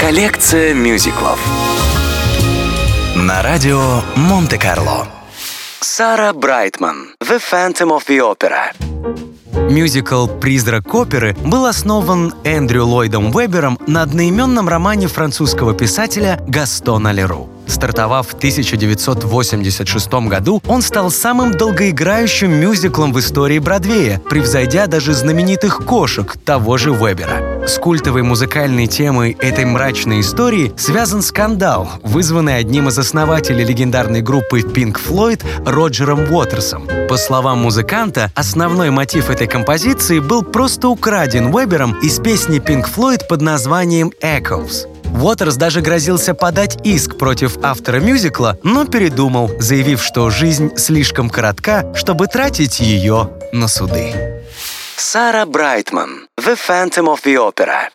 Коллекция мюзиклов на радио Монте-Карло. Сара Брайтман, The Phantom of the Opera. Мюзикл «Призрак оперы» был основан Эндрю Ллойдом Вебером на одноименном романе французского писателя Гастона Леру. Стартовав в 1986 году, он стал самым долгоиграющим мюзиклом в истории Бродвея, превзойдя даже знаменитых кошек того же Вебера. С культовой музыкальной темой этой мрачной истории связан скандал, вызванный одним из основателей легендарной группы Pink Floyd Роджером Уотерсом. По словам музыканта, основной мотив этой композиции был просто украден Вебером из песни Pink Floyd под названием «Echoes». Уотерс даже грозился подать иск против автора мюзикла, но передумал, заявив, что жизнь слишком коротка, чтобы тратить ее на суды. Сара Брайтман, The Phantom of the Opera.